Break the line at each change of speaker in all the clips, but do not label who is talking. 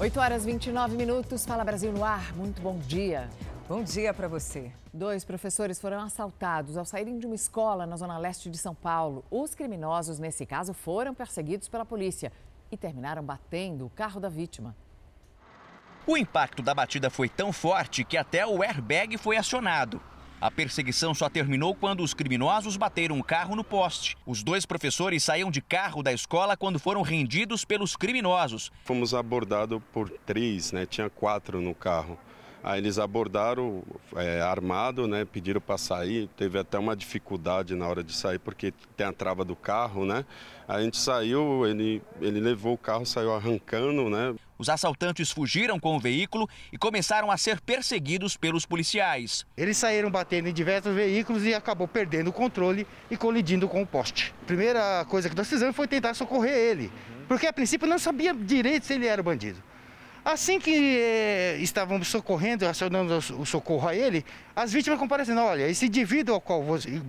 8 horas 29 minutos. Fala Brasil no ar. Muito bom dia.
Bom dia para você.
Dois professores foram assaltados ao saírem de uma escola na zona leste de São Paulo. Os criminosos, nesse caso, foram perseguidos pela polícia e terminaram batendo o carro da vítima.
O impacto da batida foi tão forte que até o airbag foi acionado. A perseguição só terminou quando os criminosos bateram o carro no poste. Os dois professores saíam de carro da escola quando foram rendidos pelos criminosos.
Fomos abordados por três, né? Tinha quatro no carro. Aí eles abordaram é, armado, né? Pediram para sair. Teve até uma dificuldade na hora de sair porque tem a trava do carro, né? A gente saiu, ele, ele levou o carro, saiu arrancando, né?
Os assaltantes fugiram com o veículo e começaram a ser perseguidos pelos policiais.
Eles saíram batendo em diversos veículos e acabou perdendo o controle e colidindo com o poste. A primeira coisa que nós fizemos foi tentar socorrer ele, porque a princípio não sabia direito se ele era bandido. Assim que eh, estávamos socorrendo, acionando o socorro a ele, as vítimas comparecendo, olha, esse indivíduo ao qual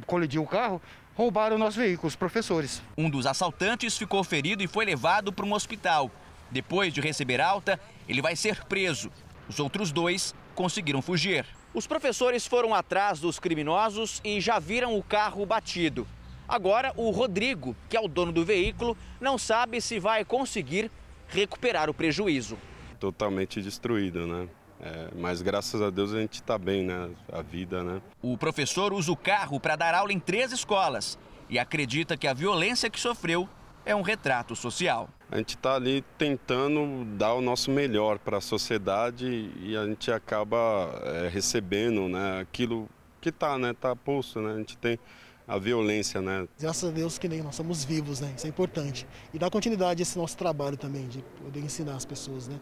colidiu o carro roubaram o nosso veículo, os professores.
Um dos assaltantes ficou ferido e foi levado para um hospital. Depois de receber alta, ele vai ser preso. Os outros dois conseguiram fugir. Os professores foram atrás dos criminosos e já viram o carro batido. Agora, o Rodrigo, que é o dono do veículo, não sabe se vai conseguir recuperar o prejuízo
totalmente destruído, né? É, mas graças a Deus a gente está bem, né? A vida, né?
O professor usa o carro para dar aula em três escolas e acredita que a violência que sofreu é um retrato social.
A gente está ali tentando dar o nosso melhor para a sociedade e a gente acaba é, recebendo, né? Aquilo que está, né? Tá posto, né? A gente tem a violência, né?
Graças a Deus que nem nós somos vivos, né? Isso é importante. E dar continuidade a esse nosso trabalho também, de poder ensinar as pessoas, né?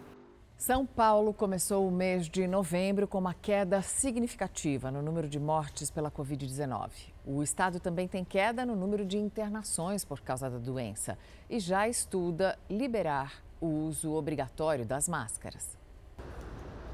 São Paulo começou o mês de novembro com uma queda significativa no número de mortes pela Covid-19. O estado também tem queda no número de internações por causa da doença e já estuda liberar o uso obrigatório das máscaras.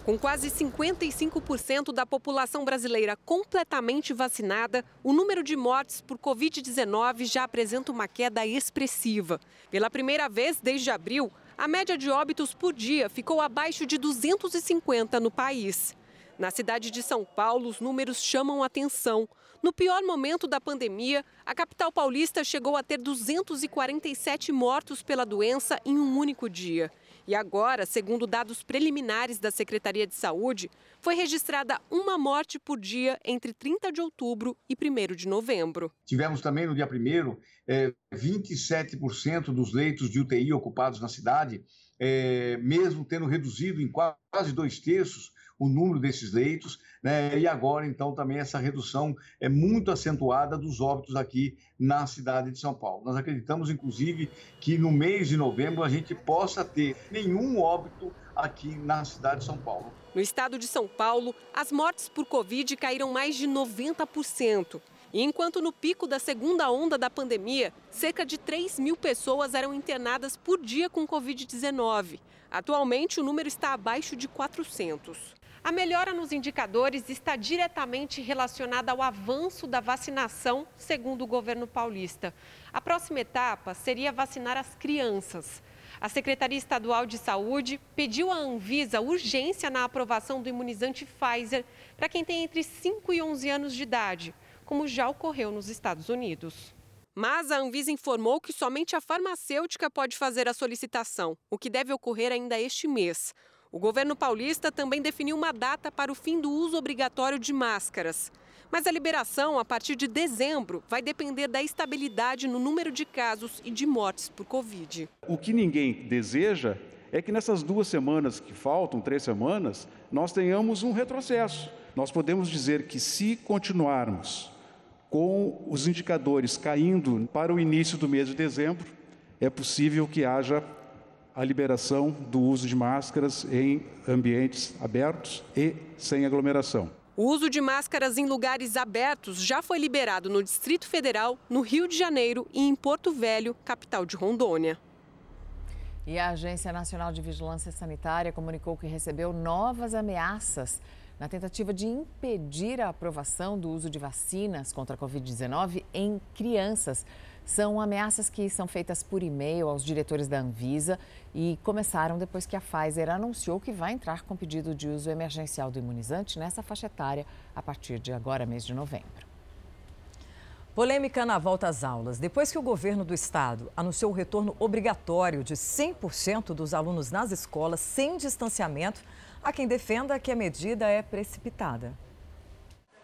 Com quase 55% da população brasileira completamente vacinada, o número de mortes por Covid-19 já apresenta uma queda expressiva. Pela primeira vez desde abril, a média de óbitos por dia ficou abaixo de 250 no país. Na cidade de São Paulo, os números chamam atenção. No pior momento da pandemia, a capital paulista chegou a ter 247 mortos pela doença em um único dia. E agora, segundo dados preliminares da Secretaria de Saúde, foi registrada uma morte por dia entre 30 de outubro e 1 de novembro.
Tivemos também no dia 1 é, 27% dos leitos de UTI ocupados na cidade, é, mesmo tendo reduzido em quase dois terços o número desses leitos, né? e agora, então, também essa redução é muito acentuada dos óbitos aqui na cidade de São Paulo. Nós acreditamos, inclusive, que no mês de novembro a gente possa ter nenhum óbito aqui na cidade de São Paulo.
No estado de São Paulo, as mortes por Covid caíram mais de 90%. E enquanto no pico da segunda onda da pandemia, cerca de 3 mil pessoas eram internadas por dia com Covid-19. Atualmente, o número está abaixo de 400. A melhora nos indicadores está diretamente relacionada ao avanço da vacinação, segundo o governo paulista. A próxima etapa seria vacinar as crianças. A Secretaria Estadual de Saúde pediu à Anvisa urgência na aprovação do imunizante Pfizer para quem tem entre 5 e 11 anos de idade, como já ocorreu nos Estados Unidos. Mas a Anvisa informou que somente a farmacêutica pode fazer a solicitação, o que deve ocorrer ainda este mês. O governo paulista também definiu uma data para o fim do uso obrigatório de máscaras. Mas a liberação, a partir de dezembro, vai depender da estabilidade no número de casos e de mortes por Covid.
O que ninguém deseja é que nessas duas semanas que faltam, três semanas, nós tenhamos um retrocesso. Nós podemos dizer que, se continuarmos com os indicadores caindo para o início do mês de dezembro, é possível que haja a liberação do uso de máscaras em ambientes abertos e sem aglomeração.
O uso de máscaras em lugares abertos já foi liberado no Distrito Federal, no Rio de Janeiro e em Porto Velho, capital de Rondônia.
E a Agência Nacional de Vigilância Sanitária comunicou que recebeu novas ameaças na tentativa de impedir a aprovação do uso de vacinas contra a Covid-19 em crianças São ameaças que são feitas por e-mail aos diretores da Anvisa e começaram depois que a Pfizer anunciou que vai entrar com pedido de uso emergencial do imunizante nessa faixa etária a partir de agora, mês de novembro.
Polêmica na volta às aulas. Depois que o governo do estado anunciou o retorno obrigatório de 100% dos alunos nas escolas sem distanciamento, há quem defenda que a medida é precipitada.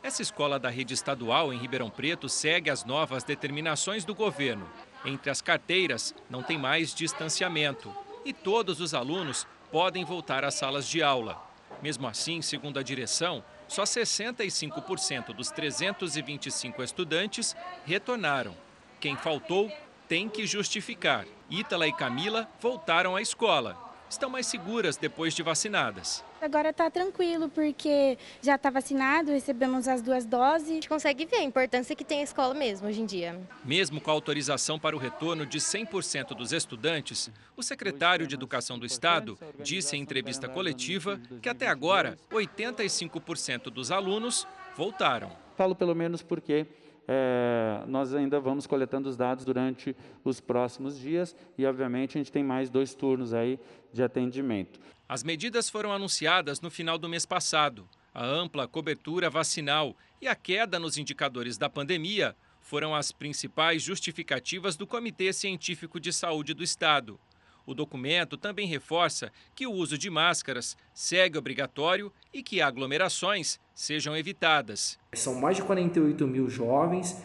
Essa escola da rede estadual em Ribeirão Preto segue as novas determinações do governo. Entre as carteiras, não tem mais distanciamento e todos os alunos podem voltar às salas de aula. Mesmo assim, segundo a direção, só 65% dos 325 estudantes retornaram. Quem faltou tem que justificar. Ítala e Camila voltaram à escola. Estão mais seguras depois de vacinadas.
Agora está tranquilo, porque já está vacinado, recebemos as duas doses. A
gente consegue ver a importância que tem a escola mesmo hoje em dia.
Mesmo com a autorização para o retorno de 100% dos estudantes, o secretário de Educação do Estado disse em entrevista coletiva que até agora 85% dos alunos voltaram.
Falo pelo menos porque é, nós ainda vamos coletando os dados durante os próximos dias e, obviamente, a gente tem mais dois turnos aí de atendimento.
As medidas foram anunciadas no final do mês passado. A ampla cobertura vacinal e a queda nos indicadores da pandemia foram as principais justificativas do Comitê Científico de Saúde do Estado. O documento também reforça que o uso de máscaras segue obrigatório e que aglomerações sejam evitadas.
São mais de 48 mil jovens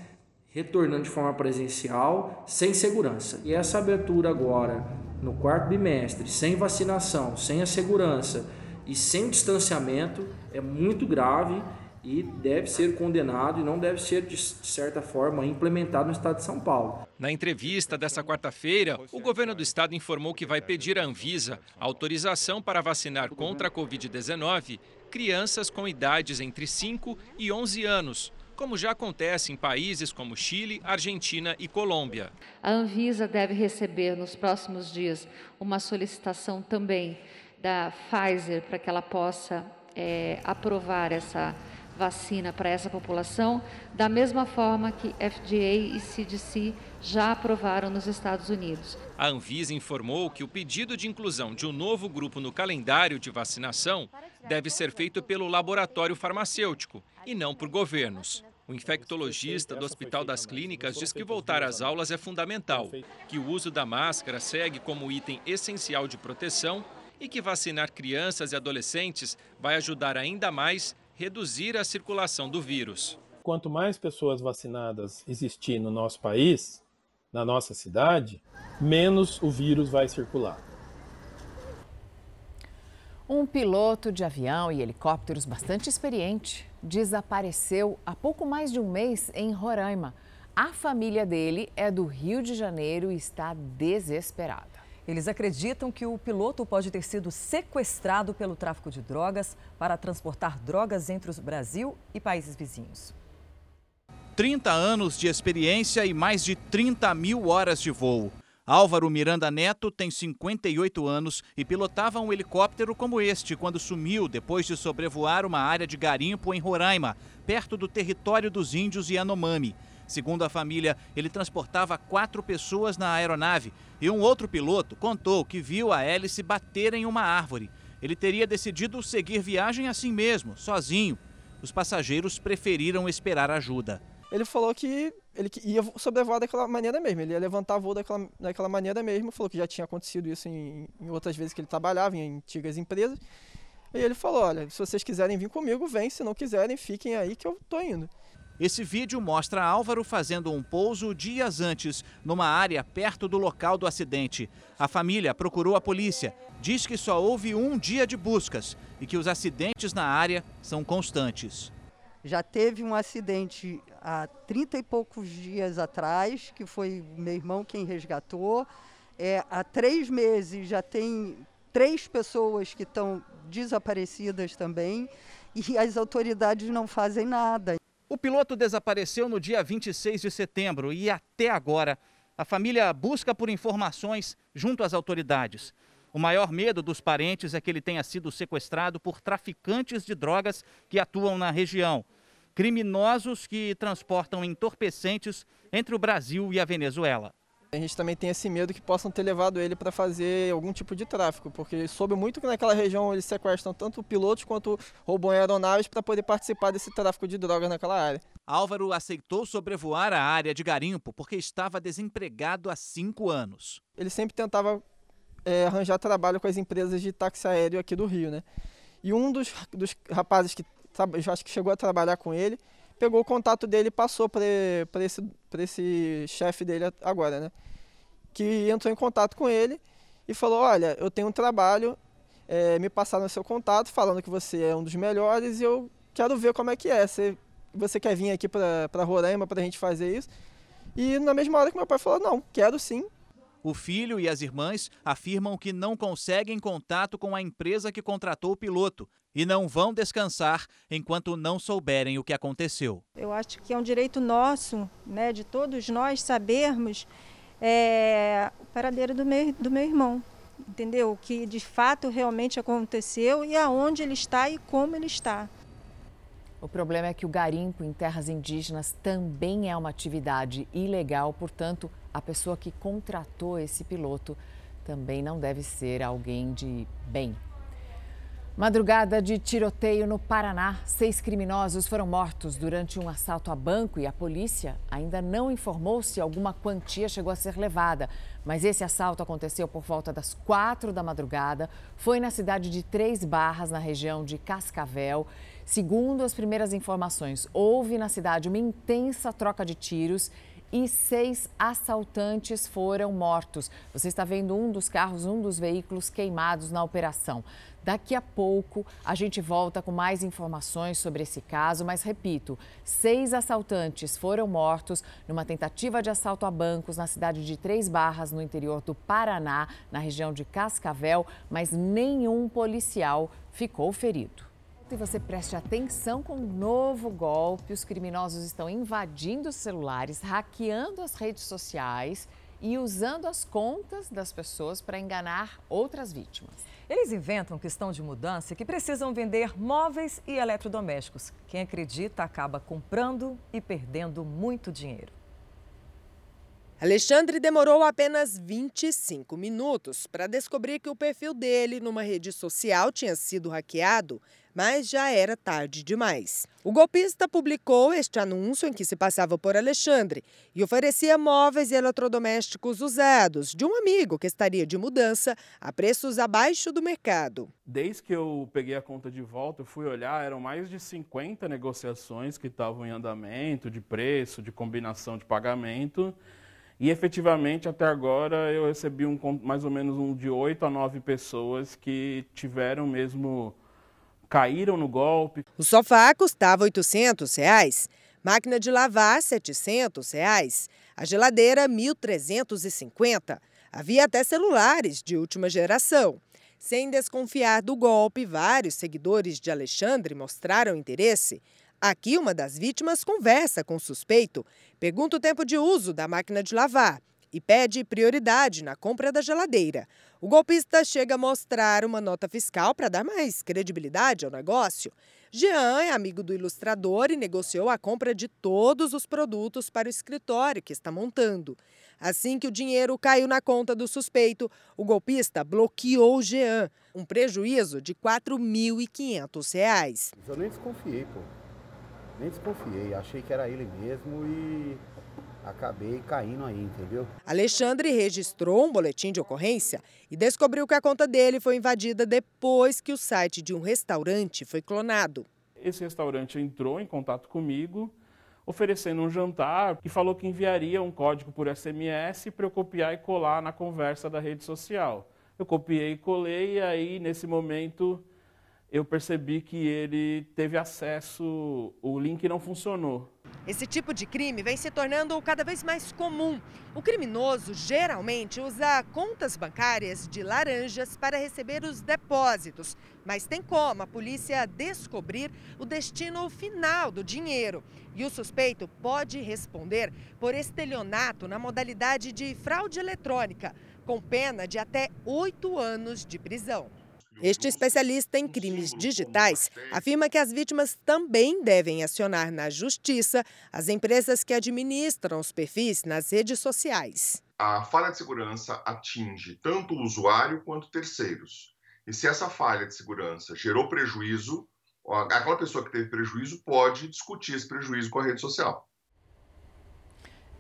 retornando de forma presencial sem segurança. E essa abertura agora no quarto bimestre, sem vacinação, sem a segurança e sem distanciamento, é muito grave e deve ser condenado e não deve ser, de certa forma, implementado no estado de São Paulo.
Na entrevista dessa quarta-feira, o governo do estado informou que vai pedir à Anvisa autorização para vacinar contra a Covid-19 crianças com idades entre 5 e 11 anos como já acontece em países como Chile, Argentina e Colômbia.
A Anvisa deve receber nos próximos dias uma solicitação também da Pfizer para que ela possa é, aprovar essa vacina para essa população, da mesma forma que FDA e CDC já aprovaram nos Estados Unidos.
A Anvisa informou que o pedido de inclusão de um novo grupo no calendário de vacinação deve ser feito pelo laboratório farmacêutico e não por governos. O infectologista do Hospital das Clínicas diz que voltar às aulas é fundamental, que o uso da máscara segue como item essencial de proteção e que vacinar crianças e adolescentes vai ajudar ainda mais reduzir a circulação do vírus.
Quanto mais pessoas vacinadas existir no nosso país, na nossa cidade, menos o vírus vai circular.
Um piloto de avião e helicópteros bastante experiente desapareceu há pouco mais de um mês em Roraima. A família dele é do Rio de Janeiro e está desesperada.
Eles acreditam que o piloto pode ter sido sequestrado pelo tráfico de drogas para transportar drogas entre o Brasil e países vizinhos.
30 anos de experiência e mais de 30 mil horas de voo. Álvaro Miranda Neto tem 58 anos e pilotava um helicóptero como este quando sumiu depois de sobrevoar uma área de garimpo em Roraima, perto do território dos índios Yanomami. Segundo a família, ele transportava quatro pessoas na aeronave e um outro piloto contou que viu a hélice bater em uma árvore. Ele teria decidido seguir viagem assim mesmo, sozinho. Os passageiros preferiram esperar ajuda.
Ele falou que ele ia sobrevoar daquela maneira mesmo, ele ia levantar voo daquela, daquela maneira mesmo, falou que já tinha acontecido isso em, em outras vezes que ele trabalhava em antigas empresas. E ele falou: olha, se vocês quiserem vir comigo, vem, se não quiserem, fiquem aí que eu tô indo.
Esse vídeo mostra Álvaro fazendo um pouso dias antes, numa área perto do local do acidente. A família procurou a polícia. Diz que só houve um dia de buscas e que os acidentes na área são constantes.
Já teve um acidente há 30 e poucos dias atrás, que foi meu irmão quem resgatou. É, há três meses já tem três pessoas que estão desaparecidas também e as autoridades não fazem nada.
O piloto desapareceu no dia 26 de setembro e até agora a família busca por informações junto às autoridades. O maior medo dos parentes é que ele tenha sido sequestrado por traficantes de drogas que atuam na região. criminosos que transportam entorpecentes entre o Brasil e a Venezuela.
A gente também tem esse medo que possam ter levado ele para fazer algum tipo de tráfico, porque soube muito que naquela região eles sequestram tanto pilotos quanto roubam aeronaves para poder participar desse tráfico de drogas naquela área.
Álvaro aceitou sobrevoar a área de garimpo porque estava desempregado há cinco anos.
Ele sempre tentava é, arranjar trabalho com as empresas de táxi aéreo aqui do Rio, né? E um dos, dos rapazes que eu acho que chegou a trabalhar com ele, pegou o contato dele e passou para esse, esse chefe dele agora, né? Que entrou em contato com ele e falou: Olha, eu tenho um trabalho, é, me passaram seu contato falando que você é um dos melhores e eu quero ver como é que é. Você, você quer vir aqui para Roraima para a gente fazer isso? E na mesma hora que meu pai falou: Não, quero sim.
O filho e as irmãs afirmam que não conseguem contato com a empresa que contratou o piloto e não vão descansar enquanto não souberem o que aconteceu.
Eu acho que é um direito nosso, né, de todos nós sabermos é, o paradeiro do meu, do meu irmão, entendeu? O que de fato realmente aconteceu e aonde ele está e como ele está.
O problema é que o garimpo em terras indígenas também é uma atividade ilegal, portanto, a pessoa que contratou esse piloto também não deve ser alguém de bem. Madrugada de tiroteio no Paraná. Seis criminosos foram mortos durante um assalto a banco e a polícia ainda não informou se alguma quantia chegou a ser levada. Mas esse assalto aconteceu por volta das quatro da madrugada. Foi na cidade de Três Barras, na região de Cascavel. Segundo as primeiras informações, houve na cidade uma intensa troca de tiros e seis assaltantes foram mortos. Você está vendo um dos carros, um dos veículos queimados na operação. Daqui a pouco a gente volta com mais informações sobre esse caso, mas repito: seis assaltantes foram mortos numa tentativa de assalto a bancos na cidade de Três Barras, no interior do Paraná, na região de Cascavel, mas nenhum policial ficou ferido. E você preste atenção com um novo golpe: os criminosos estão invadindo os celulares, hackeando as redes sociais e usando as contas das pessoas para enganar outras vítimas.
Eles inventam questão de mudança que precisam vender móveis e eletrodomésticos. Quem acredita acaba comprando e perdendo muito dinheiro.
Alexandre demorou apenas 25 minutos para descobrir que o perfil dele numa rede social tinha sido hackeado mas já era tarde demais. O golpista publicou este anúncio em que se passava por Alexandre e oferecia móveis e eletrodomésticos usados de um amigo que estaria de mudança a preços abaixo do mercado.
Desde que eu peguei a conta de volta, eu fui olhar, eram mais de 50 negociações que estavam em andamento, de preço, de combinação de pagamento. E efetivamente, até agora, eu recebi um, mais ou menos um de 8 a 9 pessoas que tiveram mesmo caíram no golpe.
O sofá custava 800 reais, máquina de lavar 700 reais, a geladeira R$ 1.350. Havia até celulares de última geração. Sem desconfiar do golpe, vários seguidores de Alexandre mostraram interesse. Aqui, uma das vítimas conversa com o suspeito, pergunta o tempo de uso da máquina de lavar e pede prioridade na compra da geladeira. O golpista chega a mostrar uma nota fiscal para dar mais credibilidade ao negócio. Jean é amigo do ilustrador e negociou a compra de todos os produtos para o escritório que está montando. Assim que o dinheiro caiu na conta do suspeito, o golpista bloqueou Jean, um prejuízo de R$ 4.500.
Eu nem desconfiei, pô. Nem desconfiei. Achei que era ele mesmo e acabei caindo aí, entendeu?
Alexandre registrou um boletim de ocorrência e descobriu que a conta dele foi invadida depois que o site de um restaurante foi clonado.
Esse restaurante entrou em contato comigo, oferecendo um jantar e falou que enviaria um código por SMS para eu copiar e colar na conversa da rede social. Eu copiei e colei e aí, nesse momento, eu percebi que ele teve acesso, o link não funcionou.
Esse tipo de crime vem se tornando cada vez mais comum. O criminoso geralmente usa contas bancárias de laranjas para receber os depósitos, mas tem como a polícia descobrir o destino final do dinheiro. E o suspeito pode responder por estelionato na modalidade de fraude eletrônica, com pena de até oito anos de prisão. Este especialista em crimes digitais afirma que as vítimas também devem acionar na justiça as empresas que administram os perfis nas redes sociais.
A falha de segurança atinge tanto o usuário quanto terceiros. E se essa falha de segurança gerou prejuízo, aquela pessoa que teve prejuízo pode discutir esse prejuízo com a rede social.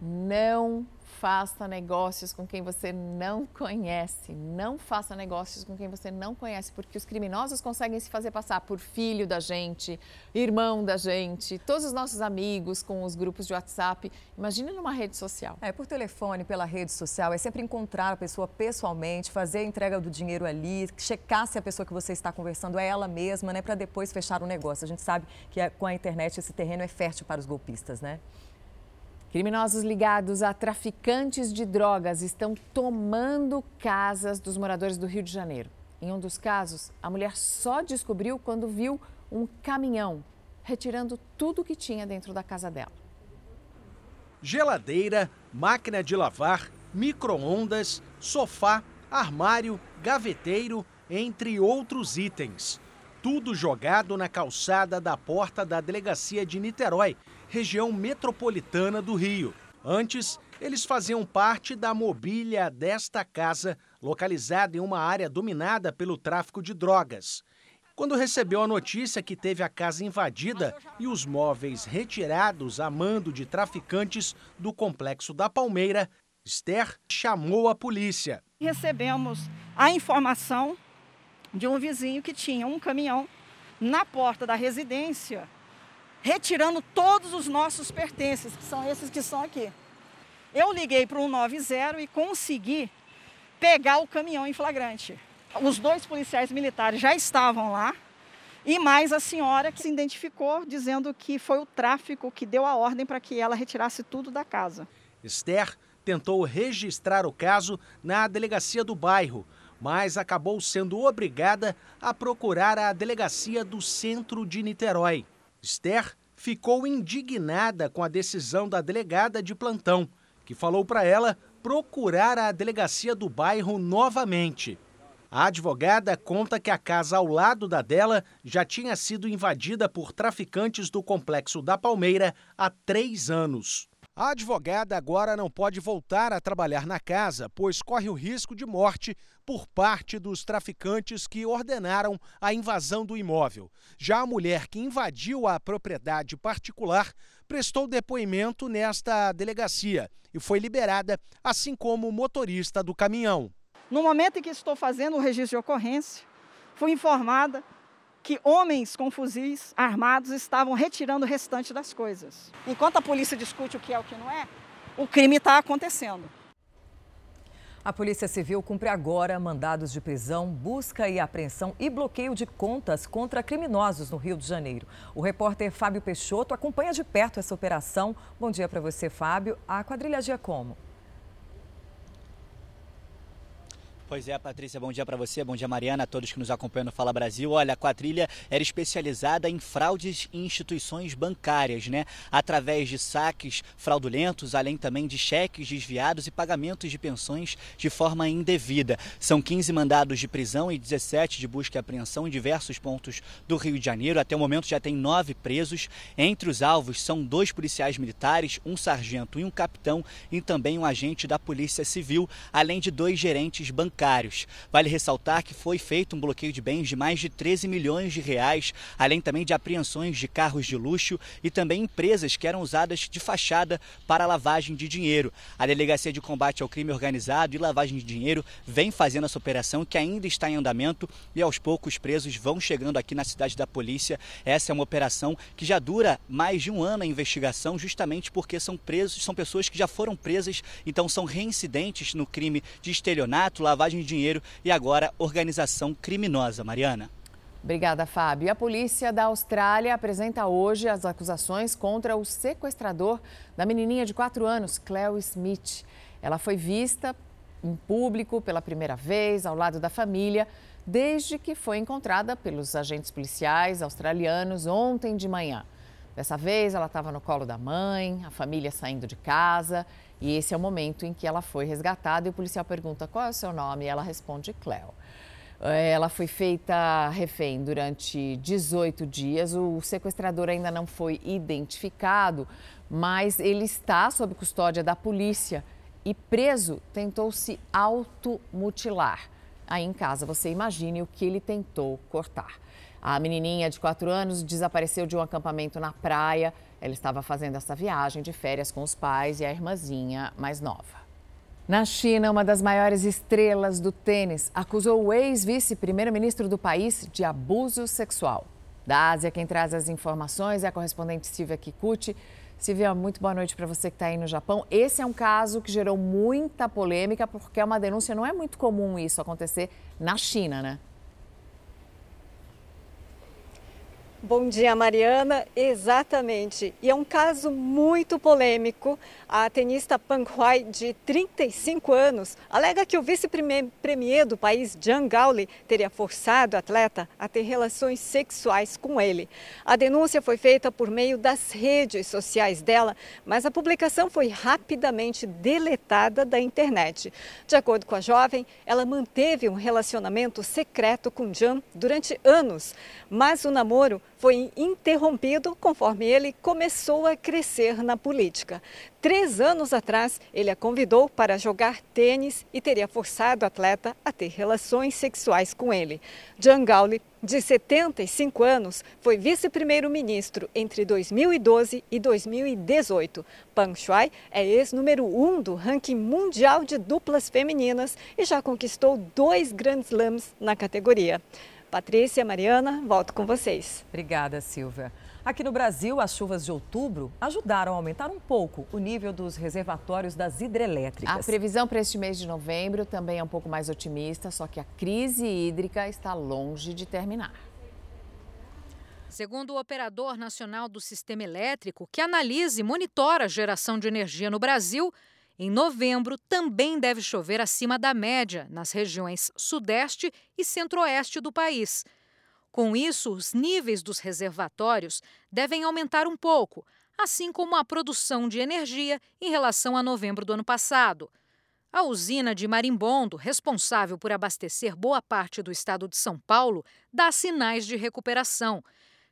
Não faça negócios com quem você não conhece. Não faça negócios com quem você não conhece, porque os criminosos conseguem se fazer passar por filho da gente, irmão da gente, todos os nossos amigos com os grupos de WhatsApp. Imagina numa rede social.
É, por telefone, pela rede social, é sempre encontrar a pessoa pessoalmente, fazer a entrega do dinheiro ali, checar se a pessoa que você está conversando é ela mesma, né, para depois fechar o negócio. A gente sabe que é, com a internet esse terreno é fértil para os golpistas, né?
Criminosos ligados a traficantes de drogas estão tomando casas dos moradores do Rio de Janeiro. Em um dos casos, a mulher só descobriu quando viu um caminhão retirando tudo que tinha dentro da casa dela.
Geladeira, máquina de lavar, micro-ondas, sofá, armário, gaveteiro, entre outros itens. Tudo jogado na calçada da porta da delegacia de Niterói, região metropolitana do Rio. Antes, eles faziam parte da mobília desta casa, localizada em uma área dominada pelo tráfico de drogas. Quando recebeu a notícia que teve a casa invadida e os móveis retirados a mando de traficantes do complexo da Palmeira, Esther chamou a polícia.
Recebemos a informação de um vizinho que tinha um caminhão na porta da residência retirando todos os nossos pertences, que são esses que são aqui. Eu liguei para o 190 e consegui pegar o caminhão em flagrante. Os dois policiais militares já estavam lá e mais a senhora que se identificou dizendo que foi o tráfico que deu a ordem para que ela retirasse tudo da casa.
Esther tentou registrar o caso na delegacia do bairro, mas acabou sendo obrigada a procurar a delegacia do centro de Niterói. Esther ficou indignada com a decisão da delegada de plantão, que falou para ela procurar a delegacia do bairro novamente. A advogada conta que a casa ao lado da dela já tinha sido invadida por traficantes do complexo da Palmeira há três anos. A advogada agora não pode voltar a trabalhar na casa, pois corre o risco de morte por parte dos traficantes que ordenaram a invasão do imóvel. Já a mulher que invadiu a propriedade particular prestou depoimento nesta delegacia e foi liberada, assim como o motorista do caminhão.
No momento em que estou fazendo o registro de ocorrência, fui informada que homens com fuzis armados estavam retirando o restante das coisas. Enquanto a polícia discute o que é e o que não é, o crime está acontecendo.
A Polícia Civil cumpre agora mandados de prisão, busca e apreensão e bloqueio de contas contra criminosos no Rio de Janeiro. O repórter Fábio Peixoto acompanha de perto essa operação. Bom dia para você, Fábio. A quadrilha agia como?
Pois é, Patrícia, bom dia para você, bom dia Mariana, a todos que nos acompanham no Fala Brasil. Olha, a quadrilha era especializada em fraudes em instituições bancárias, né? Através de saques fraudulentos, além também de cheques desviados e pagamentos de pensões de forma indevida. São 15 mandados de prisão e 17 de busca e apreensão em diversos pontos do Rio de Janeiro. Até o momento já tem nove presos. Entre os alvos são dois policiais militares, um sargento e um capitão, e também um agente da Polícia Civil, além de dois gerentes bancários bancários. Vale ressaltar que foi feito um bloqueio de bens de mais de 13 milhões de reais, além também de apreensões de carros de luxo e também empresas que eram usadas de fachada para lavagem de dinheiro. A Delegacia de Combate ao Crime Organizado e Lavagem de Dinheiro vem fazendo essa operação que ainda está em andamento e aos poucos os presos vão chegando aqui na cidade da polícia. Essa é uma operação que já dura mais de um ano a investigação, justamente porque são presos, são pessoas que já foram presas, então são reincidentes no crime de estelionato, lavagem lavagem de dinheiro e agora organização criminosa. Mariana.
Obrigada, Fábio. A polícia da Austrália apresenta hoje as acusações contra o sequestrador da menininha de 4 anos, Cleo Smith. Ela foi vista em público pela primeira vez ao lado da família desde que foi encontrada pelos agentes policiais australianos ontem de manhã. Dessa vez, ela estava no colo da mãe, a família saindo de casa e esse é o momento em que ela foi resgatada e o policial pergunta qual é o seu nome e ela responde Cleo. É, ela foi feita refém durante 18 dias. O sequestrador ainda não foi identificado, mas ele está sob custódia da polícia e preso tentou se automutilar. Aí em casa você imagine o que ele tentou cortar. A menininha de 4 anos desapareceu de um acampamento na praia. Ela estava fazendo essa viagem de férias com os pais e a irmãzinha mais nova. Na China, uma das maiores estrelas do tênis acusou o ex-vice-primeiro-ministro do país de abuso sexual. Da Ásia, quem traz as informações é a correspondente Silvia Kikuchi. Silvia, muito boa noite para você que está aí no Japão. Esse é um caso que gerou muita polêmica, porque é uma denúncia, não é muito comum isso acontecer na China, né?
Bom dia, Mariana. Exatamente. E é um caso muito polêmico. A tenista Pang Huai, de 35 anos, alega que o vice-premier do país, Zhang Gaoli, teria forçado o atleta a ter relações sexuais com ele. A denúncia foi feita por meio das redes sociais dela, mas a publicação foi rapidamente deletada da internet. De acordo com a jovem, ela manteve um relacionamento secreto com Zhang durante anos, mas o namoro foi interrompido conforme ele começou a crescer na política. Três anos atrás, ele a convidou para jogar tênis e teria forçado o atleta a ter relações sexuais com ele. Zhang Gaoli, de 75 anos, foi vice-primeiro-ministro entre 2012 e 2018. Pang Shuai é ex-número um do ranking mundial de duplas femininas e já conquistou dois Grand Slams na categoria. Patrícia, Mariana, volto com vocês.
Obrigada, Silvia. Aqui no Brasil, as chuvas de outubro ajudaram a aumentar um pouco o nível dos reservatórios das hidrelétricas.
A previsão para este mês de novembro também é um pouco mais otimista, só que a crise hídrica está longe de terminar.
Segundo o Operador Nacional do Sistema Elétrico, que analisa e monitora a geração de energia no Brasil, em novembro, também deve chover acima da média nas regiões Sudeste e Centro-Oeste do país. Com isso, os níveis dos reservatórios devem aumentar um pouco, assim como a produção de energia em relação a novembro do ano passado. A usina de Marimbondo, responsável por abastecer boa parte do estado de São Paulo, dá sinais de recuperação.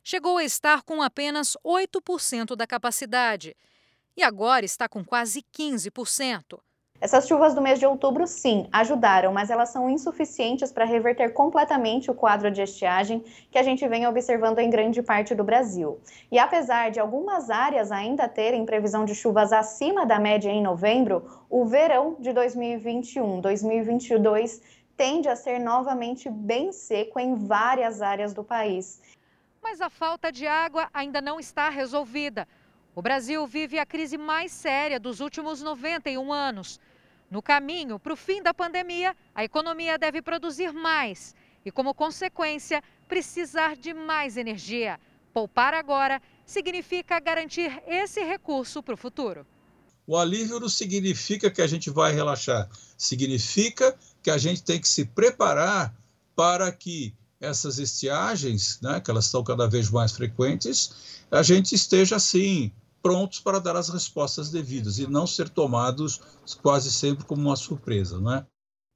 Chegou a estar com apenas 8% da capacidade e agora está com quase 15%.
Essas chuvas do mês de outubro, sim, ajudaram, mas elas são insuficientes para reverter completamente o quadro de estiagem que a gente vem observando em grande parte do Brasil. E apesar de algumas áreas ainda terem previsão de chuvas acima da média em novembro, o verão de 2021-2022 tende a ser novamente bem seco em várias áreas do país.
Mas a falta de água ainda não está resolvida. O Brasil vive a crise mais séria dos últimos 91 anos. No caminho para o fim da pandemia, a economia deve produzir mais e, como consequência, precisar de mais energia. Poupar agora significa garantir esse recurso para o futuro.
O alívio não significa que a gente vai relaxar, significa que a gente tem que se preparar para que essas estiagens, né, que elas estão cada vez mais frequentes, a gente esteja assim prontos para dar as respostas devidas e não ser tomados quase sempre como uma surpresa, não é?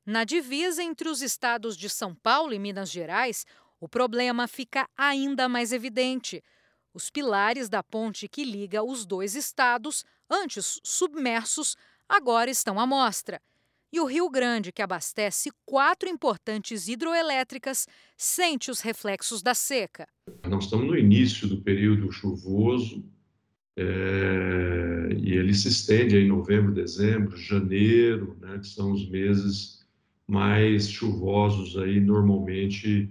Na divisa entre os estados de São Paulo e Minas Gerais, o problema fica ainda mais evidente. Os pilares da ponte que liga os dois estados, antes submersos, agora estão à mostra. E o Rio Grande, que abastece quatro importantes hidroelétricas, sente os reflexos da seca.
Nós estamos no início do período chuvoso, é, e ele se estende em novembro, dezembro, janeiro, né, que são os meses mais chuvosos aí normalmente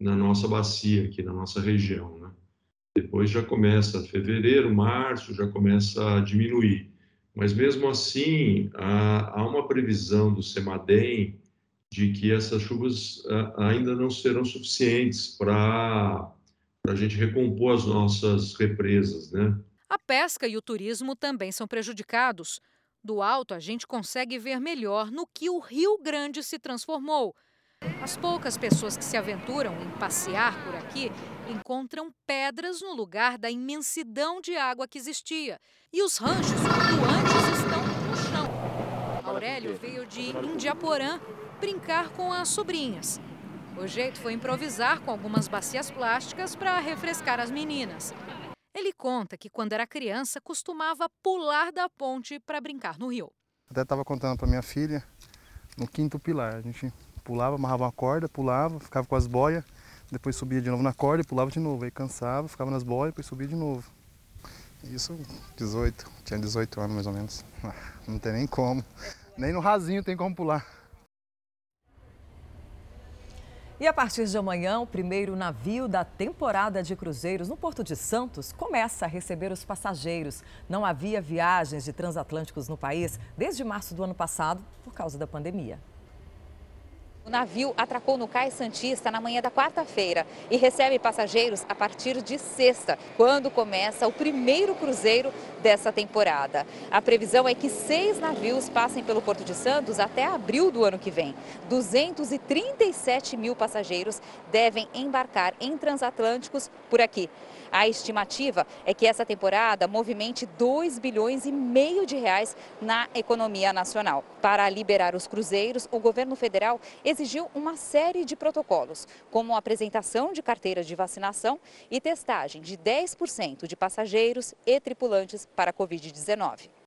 na nossa bacia aqui na nossa região, né? Depois já começa fevereiro, março, já começa a diminuir. Mas mesmo assim, há, há uma previsão do Semadem de que essas chuvas ainda não serão suficientes para a gente recompor as nossas represas, né?
Pesca e o turismo também são prejudicados. Do alto, a gente consegue ver melhor no que o Rio Grande se transformou. As poucas pessoas que se aventuram em passear por aqui encontram pedras no lugar da imensidão de água que existia. E os ranchos flutuantes estão no chão. Aurélio veio de Indiaporã brincar com as sobrinhas. O jeito foi improvisar com algumas bacias plásticas para refrescar as meninas. Ele conta que quando era criança costumava pular da ponte para brincar no rio.
Até estava contando para minha filha no quinto pilar. A gente pulava, amarrava uma corda, pulava, ficava com as boias, depois subia de novo na corda e pulava de novo. Aí cansava, ficava nas boias, depois subia de novo. Isso, 18, tinha 18 anos mais ou menos. Não tem nem como. Nem no rasinho tem como pular.
E a partir de amanhã, o primeiro navio da temporada de cruzeiros no Porto de Santos começa a receber os passageiros. Não havia viagens de transatlânticos no país desde março do ano passado por causa da pandemia.
O navio atracou no Cais Santista na manhã da quarta-feira e recebe passageiros a partir de sexta, quando começa o primeiro cruzeiro dessa temporada. A previsão é que seis navios passem pelo Porto de Santos até abril do ano que vem. 237 mil passageiros devem embarcar em transatlânticos por aqui. A estimativa é que essa temporada movimente 2 bilhões e meio de reais na economia nacional. Para liberar os cruzeiros, o governo federal exigiu uma série de protocolos, como a apresentação de carteiras de vacinação e testagem de 10% de passageiros e tripulantes para a Covid-19.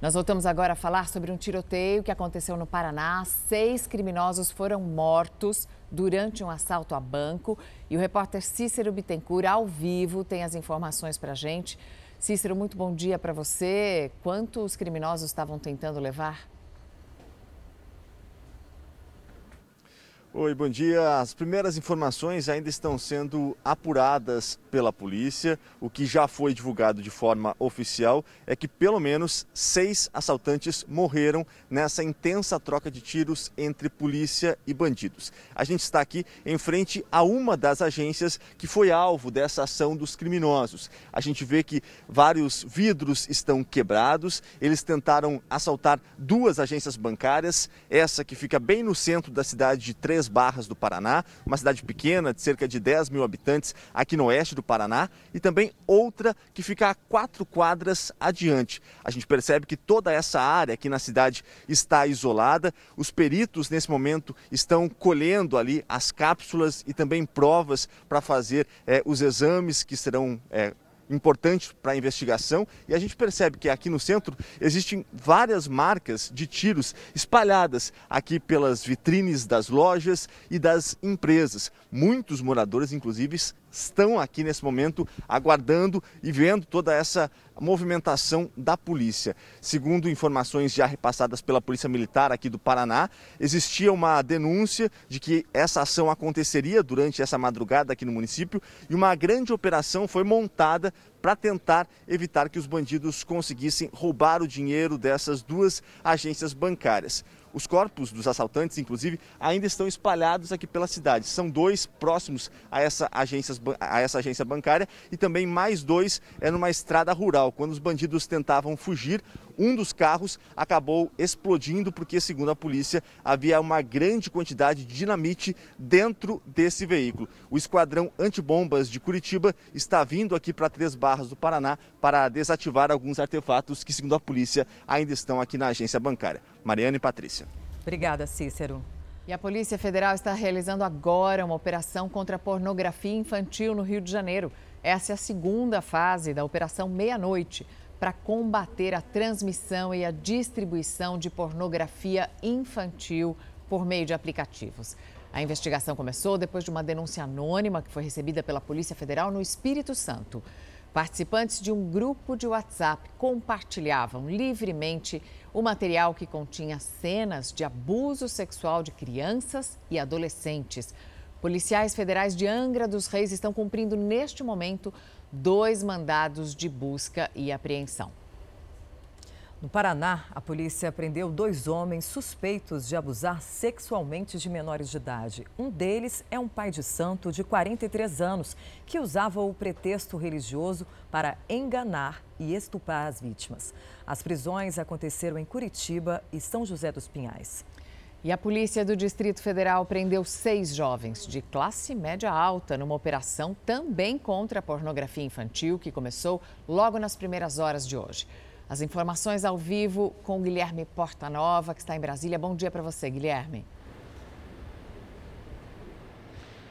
Nós voltamos agora a falar sobre um tiroteio que aconteceu no Paraná. Seis criminosos foram mortos durante um assalto a banco. E o repórter Cícero Bittencourt, ao vivo, tem as informações para a gente. Cícero, muito bom dia para você. Quantos criminosos estavam tentando levar?
Oi, bom dia. As primeiras informações ainda estão sendo apuradas pela polícia. O que já foi divulgado de forma oficial é que pelo menos seis assaltantes morreram nessa intensa troca de tiros entre polícia e bandidos. A gente está aqui em frente a uma das agências que foi alvo dessa ação dos criminosos. A gente vê que vários vidros estão quebrados. Eles tentaram assaltar duas agências bancárias, essa que fica bem no centro da cidade de Três Barras do Paraná, uma cidade pequena de cerca de 10 mil habitantes aqui no oeste do Paraná, e também outra que fica a quatro quadras adiante. A gente percebe que toda essa área aqui na cidade está isolada. Os peritos, nesse momento, estão colhendo ali as cápsulas e também provas para fazer é, os exames que serão é, importante para a investigação e a gente percebe que aqui no centro existem várias marcas de tiros espalhadas aqui pelas vitrines das lojas e das empresas. Muitos moradores, inclusive, estão aqui nesse momento aguardando e vendo toda essa movimentação da polícia. Segundo informações já repassadas pela Polícia Militar aqui do Paraná, existia uma denúncia de que essa ação aconteceria durante essa madrugada aqui no município e uma grande operação foi montada para tentar evitar que os bandidos conseguissem roubar o dinheiro dessas duas agências bancárias. Os corpos dos assaltantes, inclusive, ainda estão espalhados aqui pela cidade. São dois próximos a essa agência, a essa agência bancária e também mais dois é numa estrada rural. Quando os bandidos tentavam fugir, um dos carros acabou explodindo porque, segundo a polícia, havia uma grande quantidade de dinamite dentro desse veículo. O esquadrão antibombas de Curitiba está vindo aqui para Três Barras do Paraná para desativar alguns artefatos que, segundo a polícia, ainda estão aqui na agência bancária. Mariana e Patrícia.
Obrigada, Cícero.
E a Polícia Federal está realizando agora uma operação contra a pornografia infantil no Rio de Janeiro. Essa é a segunda fase da Operação Meia-Noite para combater a transmissão e a distribuição de pornografia infantil por meio de aplicativos. A investigação começou depois de uma denúncia anônima que foi recebida pela Polícia Federal no Espírito Santo. Participantes de um grupo de WhatsApp compartilhavam livremente o material que continha cenas de abuso sexual de crianças e adolescentes. Policiais federais de Angra dos Reis estão cumprindo neste momento dois mandados de busca e apreensão.
No Paraná, a polícia prendeu dois homens suspeitos de abusar sexualmente de menores de idade. Um deles é um pai de santo de 43 anos que usava o pretexto religioso para enganar e estuprar as vítimas. As prisões aconteceram em Curitiba e São José dos Pinhais.
E a polícia do Distrito Federal prendeu seis jovens de classe média alta numa operação também contra a pornografia infantil que começou logo nas primeiras horas de hoje. As informações ao vivo com Guilherme Portanova, que está em Brasília. Bom dia para você, Guilherme.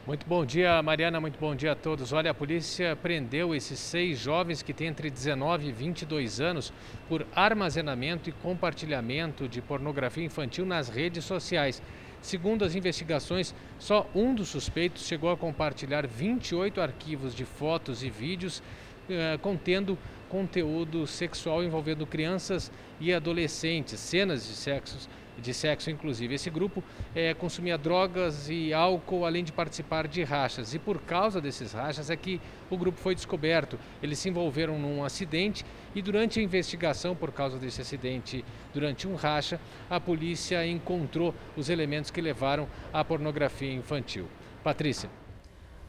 Muito bom dia, Mariana. Muito bom dia a todos. Olha, a polícia prendeu esses seis jovens que têm entre 19 e 22 anos por armazenamento e compartilhamento de pornografia infantil nas redes sociais. Segundo as investigações, só um dos suspeitos chegou a compartilhar 28 arquivos de fotos e vídeos eh, contendo conteúdo sexual envolvendo crianças e adolescentes, cenas de sexos de sexo, inclusive. Esse grupo é, consumia drogas e álcool, além de participar de rachas. E por causa desses rachas é que o grupo foi descoberto. Eles se envolveram num acidente e durante a investigação por causa desse acidente, durante um racha, a polícia encontrou os elementos que levaram à pornografia infantil. Patrícia.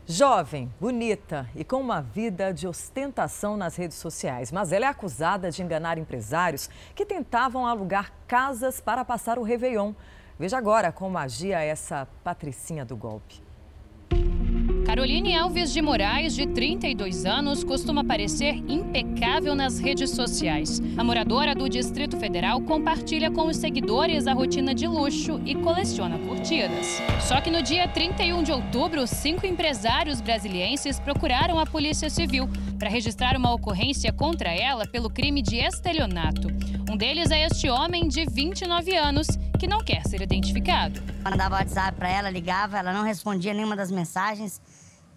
Jovem, bonita e com uma vida de ostentação nas redes sociais, mas ela é acusada de enganar empresários que tentavam alugar casas para passar o Réveillon. Veja agora como agia essa patricinha do golpe.
Caroline Alves de Moraes, de 32 anos, costuma parecer impecável nas redes sociais. A moradora do Distrito Federal compartilha com os seguidores a rotina de luxo e coleciona curtidas. Só que no dia 31 de outubro, cinco empresários brasilienses procuraram a Polícia Civil para registrar uma ocorrência contra ela pelo crime de estelionato. Um deles é este homem de 29 anos que não quer ser identificado.
Mandava WhatsApp para ela, ligava, ela não respondia nenhuma das mensagens.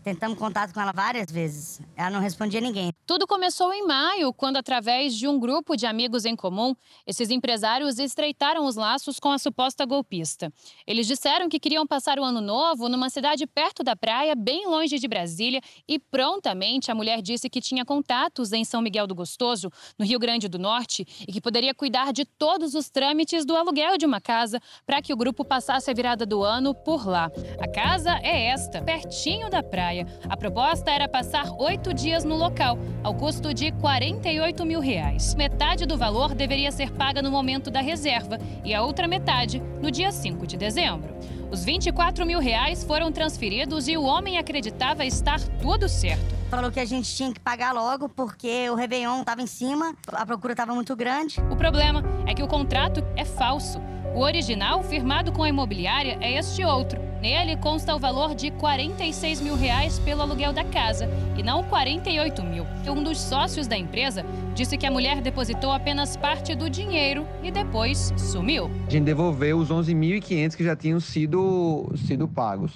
Tentamos contato com ela várias vezes. Ela não respondia ninguém.
Tudo começou em maio, quando, através de um grupo de amigos em comum, esses empresários estreitaram os laços com a suposta golpista. Eles disseram que queriam passar o ano novo numa cidade perto da praia, bem longe de Brasília, e prontamente a mulher disse que tinha contatos em São Miguel do Gostoso, no Rio Grande do Norte, e que poderia cuidar de todos os trâmites do aluguel de uma casa para que o grupo passasse a virada do ano por lá. A casa é esta, pertinho da praia praia. A proposta era passar oito dias no local, ao custo de 48 mil reais. Metade do valor deveria ser paga no momento da reserva e a outra metade no dia 5 de dezembro. Os 24 mil reais foram transferidos e o homem acreditava estar tudo certo.
Falou que a gente tinha que pagar logo porque o Réveillon estava em cima, a procura estava muito grande.
O problema é que o contrato é falso. O original, firmado com a imobiliária, é este outro. Nele consta o valor de 46 mil reais pelo aluguel da casa e não 48 mil. Um dos sócios da empresa disse que a mulher depositou apenas parte do dinheiro e depois sumiu.
A gente devolveu os 11.500 que já tinham sido, sido pagos.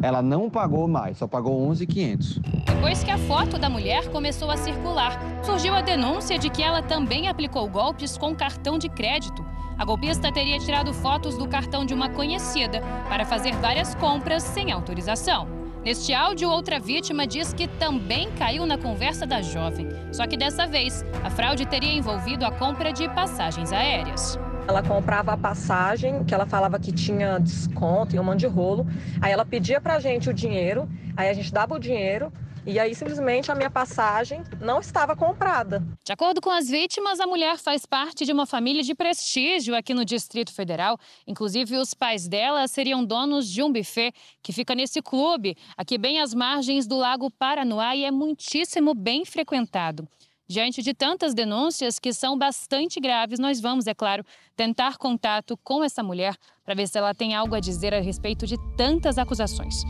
Ela não pagou mais, só pagou 11.500.
Depois que a foto da mulher começou a circular, surgiu a denúncia de que ela também aplicou golpes com cartão de crédito. A golpista teria tirado fotos do cartão de uma conhecida para fazer várias compras sem autorização. Neste áudio, outra vítima diz que também caiu na conversa da jovem. Só que dessa vez, a fraude teria envolvido a compra de passagens aéreas.
Ela comprava a passagem, que ela falava que tinha desconto e um monte de rolo. Aí ela pedia pra gente o dinheiro, aí a gente dava o dinheiro, e aí, simplesmente, a minha passagem não estava comprada.
De acordo com as vítimas, a mulher faz parte de uma família de prestígio aqui no Distrito Federal. Inclusive, os pais dela seriam donos de um buffet que fica nesse clube, aqui bem às margens do Lago Paranoá e é muitíssimo bem frequentado. Diante de tantas denúncias que são bastante graves, nós vamos, é claro, tentar contato com essa mulher para ver se ela tem algo a dizer a respeito de tantas acusações.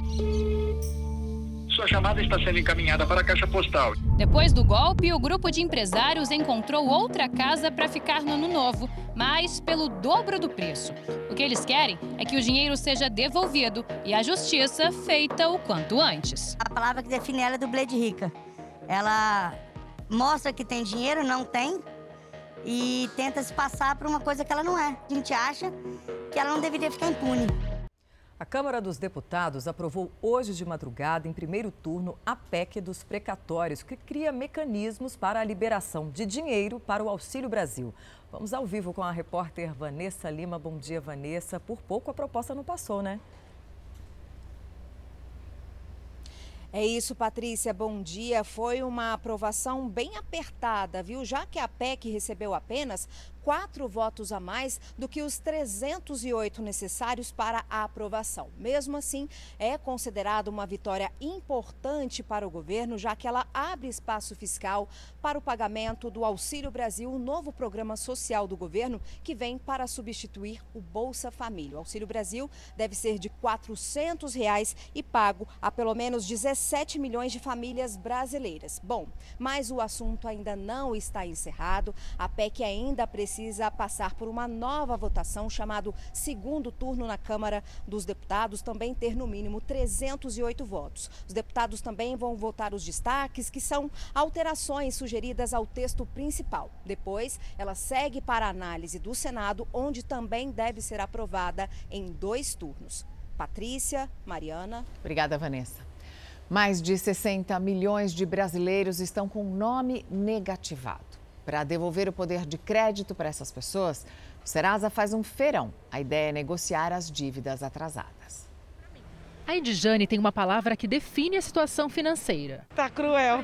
Sua chamada está sendo encaminhada para a caixa postal.
Depois do golpe, o grupo de empresários encontrou outra casa para ficar no ano novo, mas pelo dobro do preço. O que eles querem é que o dinheiro seja devolvido e a justiça feita o quanto antes.
A palavra que define ela é do Blade Rica. Ela mostra que tem dinheiro, não tem, e tenta se passar por uma coisa que ela não é. A gente acha que ela não deveria ficar impune.
A Câmara dos Deputados aprovou hoje de madrugada, em primeiro turno, a PEC dos precatórios, que cria mecanismos para a liberação de dinheiro para o Auxílio Brasil. Vamos ao vivo com a repórter Vanessa Lima. Bom dia, Vanessa. Por pouco a proposta não passou, né?
É isso, Patrícia. Bom dia. Foi uma aprovação bem apertada, viu? Já que a PEC recebeu apenas quatro votos a mais do que os 308 necessários para a aprovação. Mesmo assim, é considerada uma vitória importante para o governo, já que ela abre espaço fiscal para o pagamento do Auxílio Brasil, um novo programa social do governo que vem para substituir o Bolsa Família. O Auxílio Brasil deve ser de 400 reais e pago a pelo menos 17 milhões de famílias brasileiras. Bom, mas o assunto ainda não está encerrado. A PEC ainda precisa passar por uma nova votação chamado segundo turno na Câmara dos Deputados, também ter no mínimo 308 votos. Os deputados também vão votar os destaques, que são alterações sugeridas ao texto principal. Depois, ela segue para análise do Senado, onde também deve ser aprovada em dois turnos. Patrícia, Mariana.
Obrigada, Vanessa. Mais de 60 milhões de brasileiros estão com nome negativado. Para devolver o poder de crédito para essas pessoas, o Serasa faz um feirão. A ideia é negociar as dívidas atrasadas.
A Edjane tem uma palavra que define a situação financeira.
Tá cruel.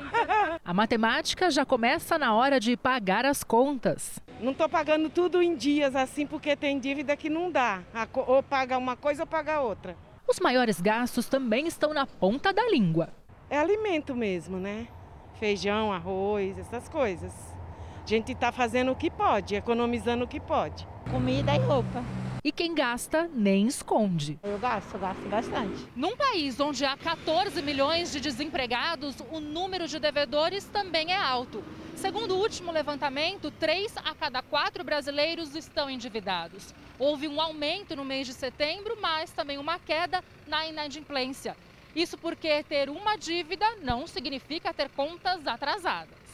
A matemática já começa na hora de pagar as contas.
Não estou pagando tudo em dias assim porque tem dívida que não dá. Ou paga uma coisa ou paga outra.
Os maiores gastos também estão na ponta da língua.
É alimento mesmo, né? Feijão, arroz, essas coisas. A gente está fazendo o que pode, economizando o que pode.
Comida e roupa. E quem gasta nem esconde.
Eu gasto, gasto bastante.
Num país onde há 14 milhões de desempregados, o número de devedores também é alto. Segundo o último levantamento, três a cada quatro brasileiros estão endividados. Houve um aumento no mês de setembro, mas também uma queda na inadimplência. Isso porque ter uma dívida não significa ter contas atrasadas.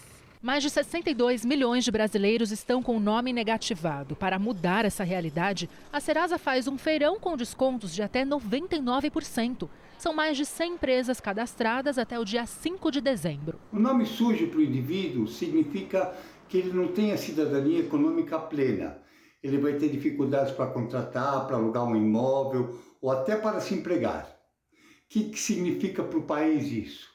Mais de 62 milhões de brasileiros estão com o nome negativado. Para mudar essa realidade, a Serasa faz um feirão com descontos de até 99%. São mais de 100 empresas cadastradas até o dia 5 de dezembro.
O nome sujo para o indivíduo significa que ele não tem a cidadania econômica plena. Ele vai ter dificuldades para contratar, para alugar um imóvel ou até para se empregar. O que, que significa para o país isso?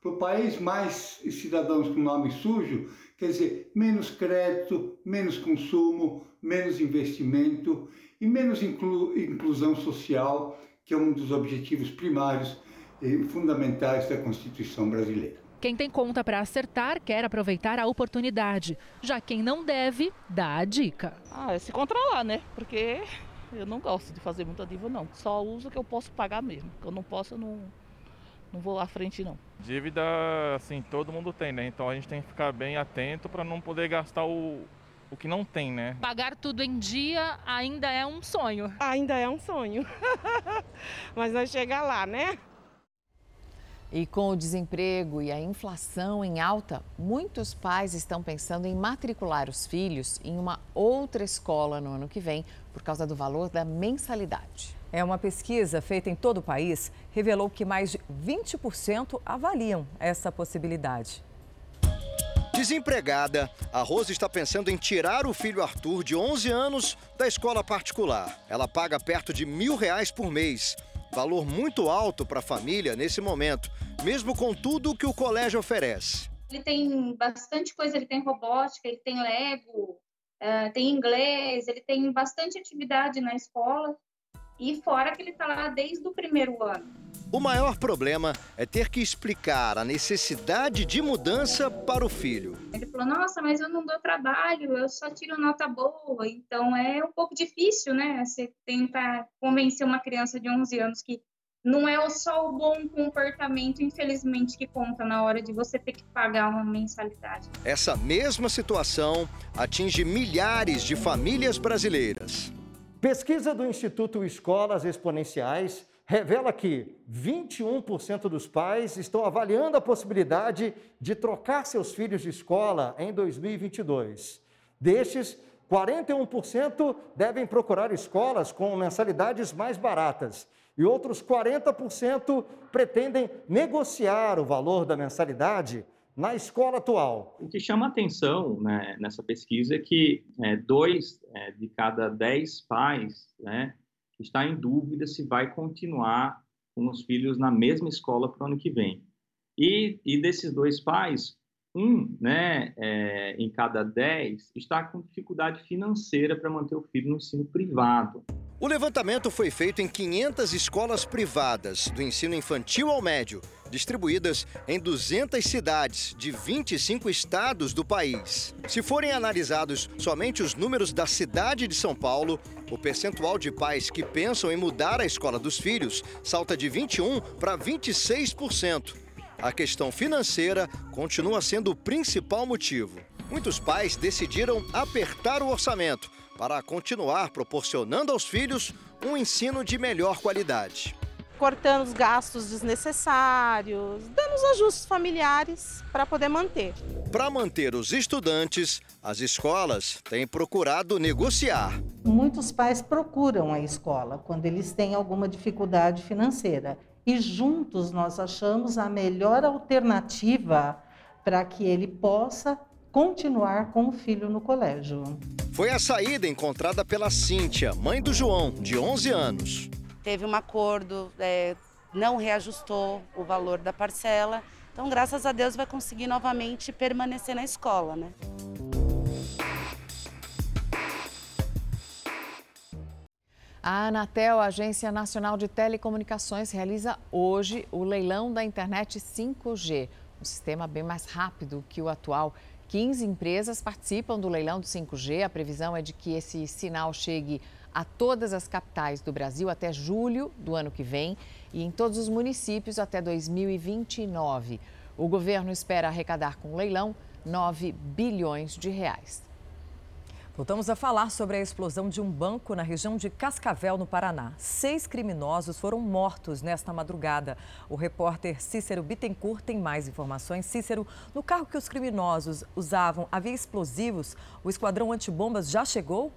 Para o país, mais cidadãos com nome sujo, quer dizer, menos crédito, menos consumo, menos investimento e menos inclu inclusão social, que é um dos objetivos primários e fundamentais da Constituição brasileira.
Quem tem conta para acertar quer aproveitar a oportunidade. Já quem não deve, dá a dica.
Ah, é se controlar, né? Porque eu não gosto de fazer muita dívida, não. Só uso o que eu posso pagar mesmo. Que eu não posso, eu não, não vou à frente não.
Dívida, assim, todo mundo tem, né? Então a gente tem que ficar bem atento para não poder gastar o, o que não tem, né?
Pagar tudo em dia ainda é um sonho.
Ainda é um sonho. Mas nós chegar lá, né?
E com o desemprego e a inflação em alta, muitos pais estão pensando em matricular os filhos em uma outra escola no ano que vem por causa do valor da mensalidade.
É uma pesquisa feita em todo o país revelou que mais de 20% avaliam essa possibilidade.
Desempregada, a Rose está pensando em tirar o filho Arthur, de 11 anos, da escola particular. Ela paga perto de mil reais por mês valor muito alto para a família nesse momento, mesmo com tudo que o colégio oferece.
Ele tem bastante coisa, ele tem robótica, ele tem Lego, uh, tem inglês, ele tem bastante atividade na escola e fora que ele está lá desde o primeiro ano.
O maior problema é ter que explicar a necessidade de mudança para o filho.
Ele falou: Nossa, mas eu não dou trabalho, eu só tiro nota boa. Então é um pouco difícil, né? Você tentar convencer uma criança de 11 anos que não é só o bom comportamento, infelizmente, que conta na hora de você ter que pagar uma mensalidade.
Essa mesma situação atinge milhares de famílias brasileiras.
Pesquisa do Instituto Escolas Exponenciais revela que 21% dos pais estão avaliando a possibilidade de trocar seus filhos de escola em 2022. Destes, 41% devem procurar escolas com mensalidades mais baratas e outros 40% pretendem negociar o valor da mensalidade na escola atual.
O que chama atenção né, nessa pesquisa é que é, dois é, de cada dez pais né, está em dúvida se vai continuar com os filhos na mesma escola para o ano que vem. E, e desses dois pais, um né, é, em cada dez está com dificuldade financeira para manter o filho no ensino privado.
O levantamento foi feito em 500 escolas privadas, do ensino infantil ao médio, distribuídas em 200 cidades de 25 estados do país. Se forem analisados somente os números da cidade de São Paulo, o percentual de pais que pensam em mudar a escola dos filhos salta de 21 para 26%. A questão financeira continua sendo o principal motivo. Muitos pais decidiram apertar o orçamento para continuar proporcionando aos filhos um ensino de melhor qualidade.
Cortando os gastos desnecessários, dando os ajustes familiares para poder manter.
Para manter os estudantes, as escolas têm procurado negociar.
Muitos pais procuram a escola quando eles têm alguma dificuldade financeira e juntos nós achamos a melhor alternativa para que ele possa continuar com o filho no colégio.
Foi a saída encontrada pela Cíntia, mãe do João, de 11 anos.
Teve um acordo, é, não reajustou o valor da parcela, então graças a Deus vai conseguir novamente permanecer na escola, né?
A Anatel, a Agência Nacional de Telecomunicações, realiza hoje o leilão da internet 5G, um sistema bem mais rápido que o atual. 15 empresas participam do leilão do 5G. A previsão é de que esse sinal chegue a todas as capitais do Brasil até julho do ano que vem e em todos os municípios até 2029. O governo espera arrecadar com o leilão 9 bilhões de reais.
Voltamos a falar sobre a explosão de um banco na região de Cascavel, no Paraná. Seis criminosos foram mortos nesta madrugada. O repórter Cícero Bittencourt tem mais informações. Cícero, no carro que os criminosos usavam havia explosivos? O esquadrão antibombas já chegou?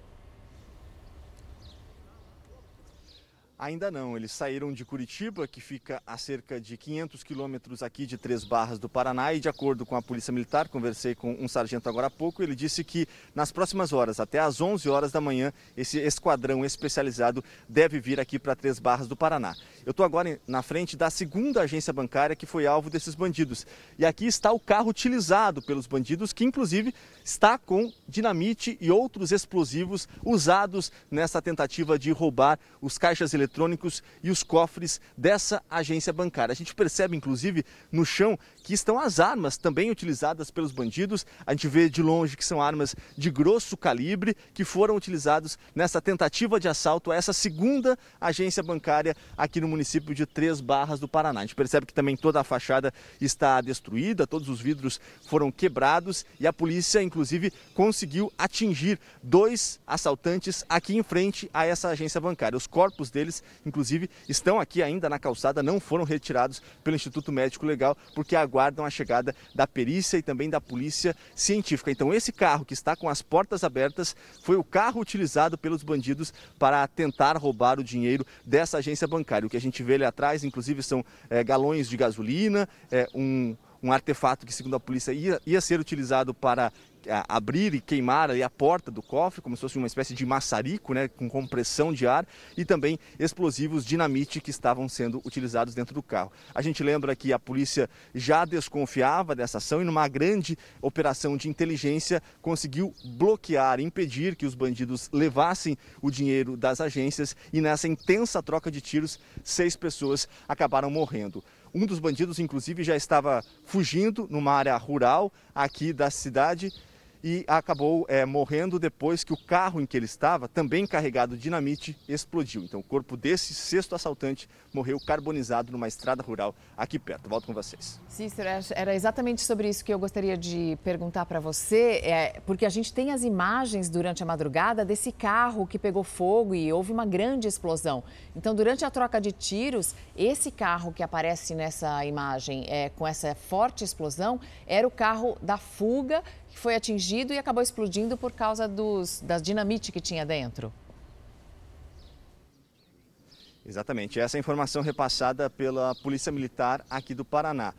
Ainda não, eles saíram de Curitiba, que fica a cerca de 500 quilômetros aqui de Três Barras do Paraná, e de acordo com a Polícia Militar, conversei com um sargento agora há pouco, ele disse que nas próximas horas, até às 11 horas da manhã, esse esquadrão especializado deve vir aqui para Três Barras do Paraná. Eu estou agora na frente da segunda agência bancária que foi alvo desses bandidos. E aqui está o carro utilizado pelos bandidos, que inclusive está com dinamite e outros explosivos usados nessa tentativa de roubar os caixas eletrônicos eletrônicos e os cofres dessa agência bancária. A gente percebe, inclusive, no chão que estão as armas também utilizadas pelos bandidos. A gente vê de longe que são armas de grosso calibre que foram utilizadas nessa tentativa de assalto a essa segunda agência bancária aqui no município de Três Barras do Paraná. A gente percebe que também toda a fachada está destruída, todos os vidros foram quebrados e a polícia, inclusive, conseguiu atingir dois assaltantes aqui em frente a essa agência bancária. Os corpos deles, inclusive, estão aqui ainda na calçada, não foram retirados pelo Instituto Médico Legal, porque agora aguardam a chegada da perícia e também da polícia científica. Então, esse carro que está com as portas abertas foi o carro utilizado pelos bandidos para tentar roubar o dinheiro dessa agência bancária. O que a gente vê ali atrás, inclusive, são é, galões de gasolina, é, um um artefato que, segundo a polícia, ia, ia ser utilizado para abrir e queimar a porta do cofre, como se fosse uma espécie de maçarico, né, com compressão de ar, e também explosivos dinamite que estavam sendo utilizados dentro do carro. A gente lembra que a polícia já desconfiava dessa ação e numa grande operação de inteligência conseguiu bloquear, impedir que os bandidos levassem o dinheiro das agências e nessa intensa troca de tiros, seis pessoas acabaram morrendo. Um dos bandidos, inclusive, já estava fugindo numa área rural aqui da cidade e acabou é, morrendo depois que o carro em que ele estava, também carregado de dinamite, explodiu. Então, o corpo desse sexto assaltante morreu carbonizado numa estrada rural aqui perto. Volto com vocês.
Cícero, era exatamente sobre isso que eu gostaria de perguntar para você, é, porque a gente tem as imagens durante a madrugada desse carro que pegou fogo e houve uma grande explosão. Então, durante a troca de tiros, esse carro que aparece nessa imagem é, com essa forte explosão era o carro da fuga que foi atingido e acabou explodindo por causa dos, das dinamite que tinha dentro.
Exatamente, essa é a informação repassada pela Polícia Militar aqui do Paraná.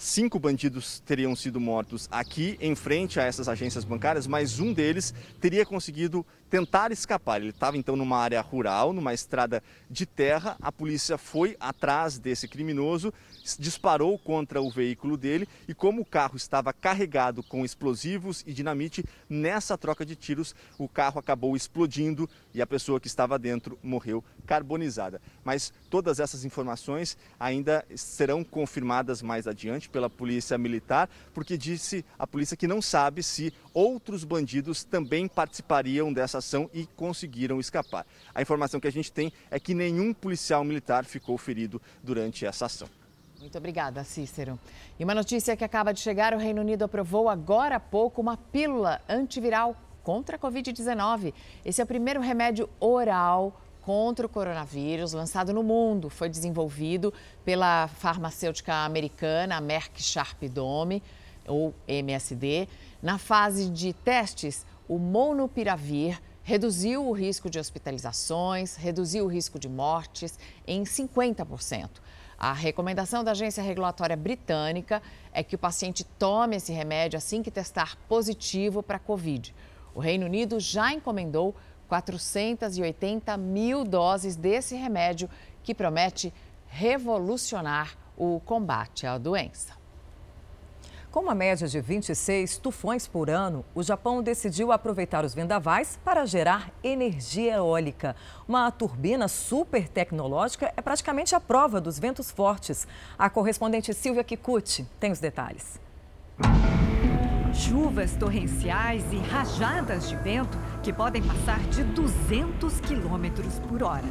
Cinco bandidos teriam sido mortos aqui, em frente a essas agências bancárias, mas um deles teria conseguido tentar escapar. Ele estava então numa área rural, numa estrada de terra. A polícia foi atrás desse criminoso, disparou contra o veículo dele e, como o carro estava carregado com explosivos e dinamite, nessa troca de tiros o carro acabou explodindo e a pessoa que estava dentro morreu carbonizada. Mas todas essas informações ainda serão confirmadas mais adiante pela Polícia Militar, porque disse a polícia que não sabe se outros bandidos também participariam dessa ação e conseguiram escapar. A informação que a gente tem é que nenhum policial militar ficou ferido durante essa ação.
Muito obrigada, Cícero. E uma notícia que acaba de chegar: o Reino Unido aprovou agora há pouco uma pílula antiviral contra a Covid-19. Esse é o primeiro remédio oral contra o coronavírus lançado no mundo. Foi desenvolvido pela farmacêutica americana Merck Sharp Dome, ou MSD. Na fase de testes, o Monopiravir reduziu o risco de hospitalizações, reduziu o risco de mortes em 50%. A recomendação da agência regulatória britânica é que o paciente tome esse remédio assim que testar positivo para a Covid. O Reino Unido já encomendou 480 mil doses desse remédio que promete revolucionar o combate à doença.
Com uma média de 26 tufões por ano, o Japão decidiu aproveitar os vendavais para gerar energia eólica. Uma turbina super tecnológica é praticamente a prova dos ventos fortes. A correspondente Silvia Kikuchi tem os detalhes.
Chuvas torrenciais e rajadas de vento que podem passar de 200 quilômetros por hora.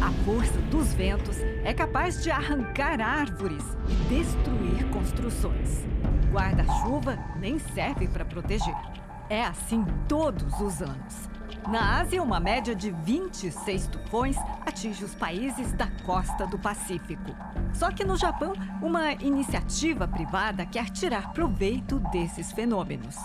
A força dos ventos é capaz de arrancar árvores e destruir construções. Guarda-chuva nem serve para proteger. É assim todos os anos. Na Ásia, uma média de 26 tufões atinge os países da costa do Pacífico. Só que no Japão, uma iniciativa privada quer tirar proveito desses fenômenos.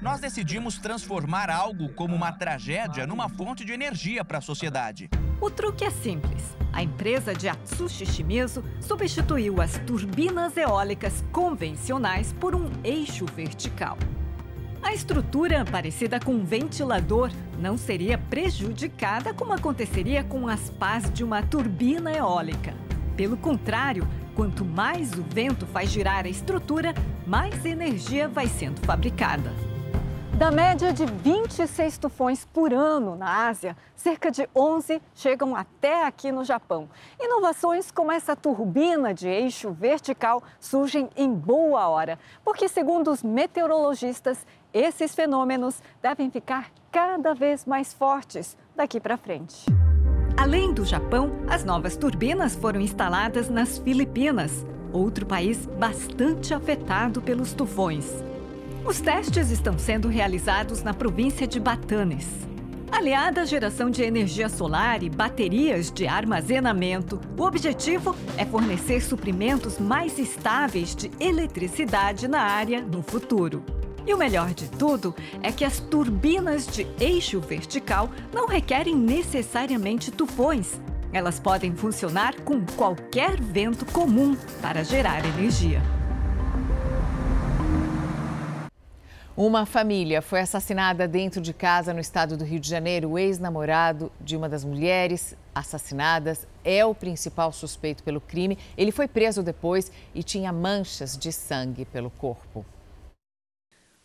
Nós decidimos transformar algo como uma tragédia numa fonte de energia para a sociedade.
O truque é simples. A empresa de Atsushi Shimizu substituiu as turbinas eólicas convencionais por um eixo vertical. A estrutura, parecida com um ventilador, não seria prejudicada como aconteceria com as pás de uma turbina eólica. Pelo contrário, quanto mais o vento faz girar a estrutura, mais energia vai sendo fabricada. Da média de 26 tufões por ano na Ásia, cerca de 11 chegam até aqui no Japão. Inovações como essa turbina de eixo vertical surgem em boa hora, porque, segundo os meteorologistas, esses fenômenos devem ficar cada vez mais fortes daqui para frente. Além do Japão, as novas turbinas foram instaladas nas Filipinas, outro país bastante afetado pelos tufões. Os testes estão sendo realizados na província de Batanes. Aliada à geração de energia solar e baterias de armazenamento, o objetivo é fornecer suprimentos mais estáveis de eletricidade na área no futuro. E o melhor de tudo é que as turbinas de eixo vertical não requerem necessariamente tufões. Elas podem funcionar com qualquer vento comum para gerar energia.
Uma família foi assassinada dentro de casa no estado do Rio de Janeiro. O ex-namorado de uma das mulheres assassinadas é o principal suspeito pelo crime. Ele foi preso depois e tinha manchas de sangue pelo corpo.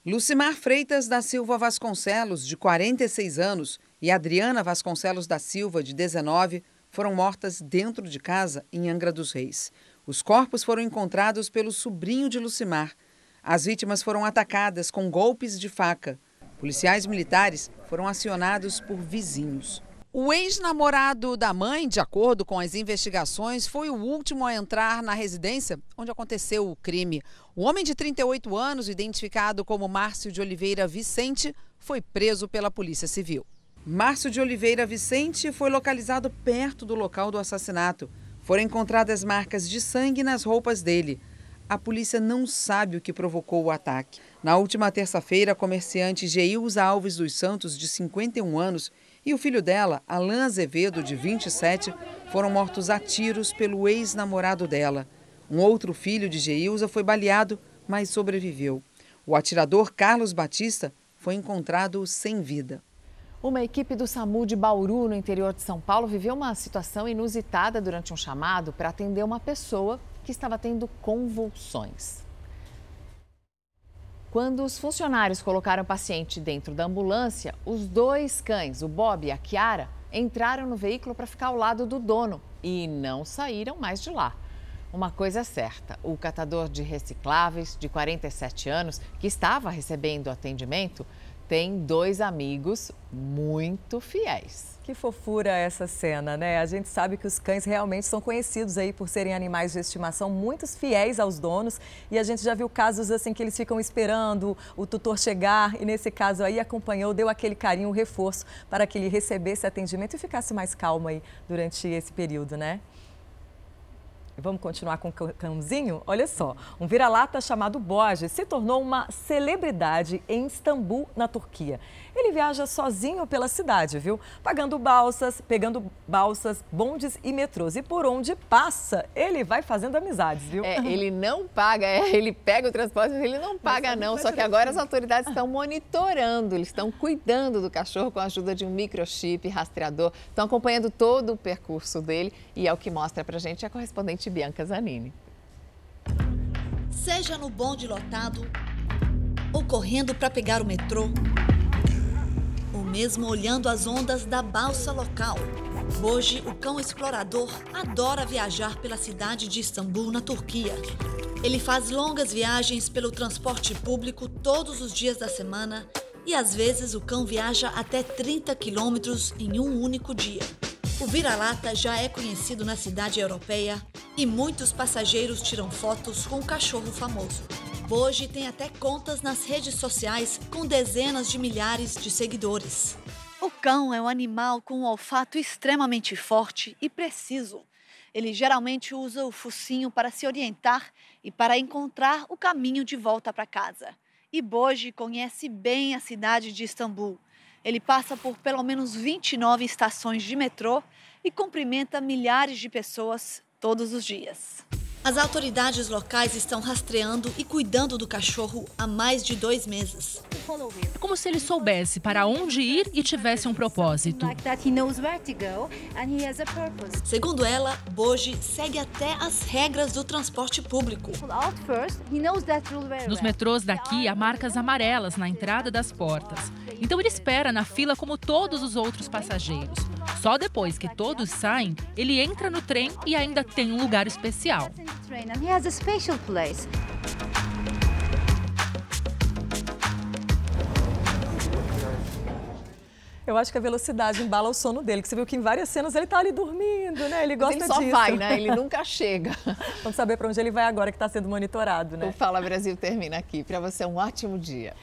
Lucimar Freitas da Silva Vasconcelos, de 46 anos, e Adriana Vasconcelos da Silva, de 19, foram mortas dentro de casa em Angra dos Reis. Os corpos foram encontrados pelo sobrinho de Lucimar. As vítimas foram atacadas com golpes de faca. Policiais militares foram acionados por vizinhos. O ex-namorado da mãe, de acordo com as investigações, foi o último a entrar na residência onde aconteceu o crime. O homem de 38 anos, identificado como Márcio de Oliveira Vicente, foi preso pela Polícia Civil. Márcio de Oliveira Vicente foi localizado perto do local do assassinato. Foram encontradas marcas de sangue nas roupas dele a polícia não sabe o que provocou o ataque. Na última terça-feira, a comerciante Geilza Alves dos Santos, de 51 anos, e o filho dela, Alain Azevedo, de 27, foram mortos a tiros pelo ex-namorado dela. Um outro filho de Geilza foi baleado, mas sobreviveu. O atirador Carlos Batista foi encontrado sem vida.
Uma equipe do SAMU de Bauru, no interior de São Paulo, viveu uma situação inusitada durante um chamado para atender uma pessoa que estava tendo convulsões. Quando os funcionários colocaram o paciente dentro da ambulância, os dois cães, o Bob e a Kiara, entraram no veículo para ficar ao lado do dono e não saíram mais de lá. Uma coisa é certa: o catador de recicláveis, de 47 anos, que estava recebendo atendimento, tem dois amigos muito fiéis.
Que fofura essa cena, né? A gente sabe que os cães realmente são conhecidos aí por serem animais de estimação muito fiéis aos donos e a gente já viu casos assim que eles ficam esperando o tutor chegar e nesse caso aí acompanhou, deu aquele carinho, reforço para que ele recebesse atendimento e ficasse mais calmo aí durante esse período, né? Vamos continuar com o cãozinho? Olha só, um vira-lata chamado Borges se tornou uma celebridade em Istambul, na Turquia. Ele viaja sozinho pela cidade, viu? Pagando balsas, pegando balsas, bondes e metrôs. E por onde passa, ele vai fazendo amizades, viu?
É, ele não paga, é, ele pega o transporte, mas ele não paga não. Só que agora as autoridades estão monitorando, eles estão cuidando do cachorro com a ajuda de um microchip rastreador. Estão acompanhando todo o percurso dele e é o que mostra pra gente a correspondente Bianca Zanini.
Seja no bonde lotado ou correndo para pegar o metrô, mesmo olhando as ondas da balsa local. Hoje, o cão explorador adora viajar pela cidade de Istambul, na Turquia. Ele faz longas viagens pelo transporte público todos os dias da semana e às vezes o cão viaja até 30 quilômetros em um único dia. O vira-lata já é conhecido na cidade europeia e muitos passageiros tiram fotos com o cachorro famoso. Hoje tem até contas nas redes sociais com dezenas de milhares de seguidores. O cão é um animal com um olfato extremamente forte e preciso. Ele geralmente usa o focinho para se orientar e para encontrar o caminho de volta para casa. E Boji conhece bem a cidade de Istambul ele passa por pelo menos 29 estações de metrô e cumprimenta milhares de pessoas todos os dias. As autoridades locais estão rastreando e cuidando do cachorro há mais de dois meses.
É como se ele soubesse para onde ir e tivesse um propósito.
Segundo ela, Boji segue até as regras do transporte público.
Nos metrôs daqui há marcas amarelas na entrada das portas. Então ele espera na fila como todos os outros passageiros. Só depois que todos saem, ele entra no trem e ainda tem um lugar especial.
Eu acho que a velocidade embala o sono dele, que você viu que em várias cenas ele tá ali dormindo, né? Ele gosta
disso.
Ele
só vai, né? Ele nunca chega.
Vamos saber para onde ele vai agora que está sendo monitorado, né?
O Fala Brasil termina aqui. Para você, um ótimo dia.